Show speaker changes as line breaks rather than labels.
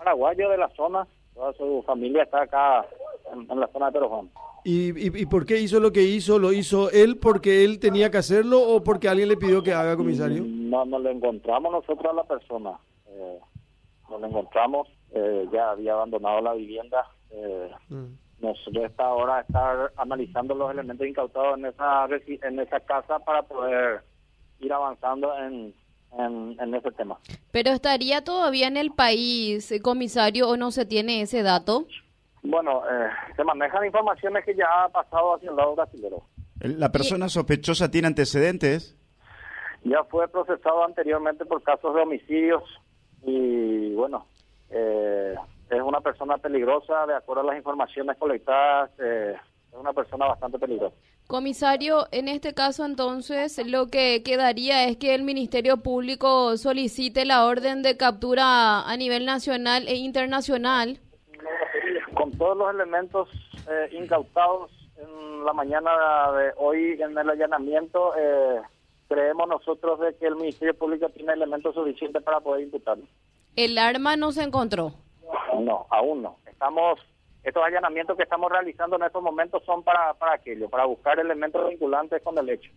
paraguayo de la zona, toda su familia está acá en, la zona de Perojón.
¿Y, y, por qué hizo lo que hizo? ¿Lo hizo él porque él tenía que hacerlo o porque alguien le pidió que haga, comisario?
No, no le encontramos nosotros a la persona. Eh, no le encontramos, eh, ya había abandonado la vivienda. Eh, mm. Nos resta ahora estar analizando los elementos incautados en esa, en esa casa para poder ir avanzando en, en, ese tema.
¿Pero estaría todavía en el país, eh, comisario, o no se tiene ese dato?
Bueno, eh, se manejan informaciones que ya ha pasado hacia el lado brasileño.
¿La persona sospechosa tiene antecedentes?
Ya fue procesado anteriormente por casos de homicidios y bueno, eh, es una persona peligrosa, de acuerdo a las informaciones colectadas, es una persona bastante peligrosa.
Comisario, en este caso entonces lo que quedaría es que el Ministerio Público solicite la orden de captura a nivel nacional e internacional.
Con todos los elementos eh, incautados en la mañana de hoy en el allanamiento, eh, creemos nosotros de que el Ministerio Público tiene elementos suficientes para poder imputarlo.
¿El arma no se encontró?
No, aún no. Estamos estos allanamientos que estamos realizando en estos momentos son para, para aquello, para buscar elementos vinculantes con el hecho.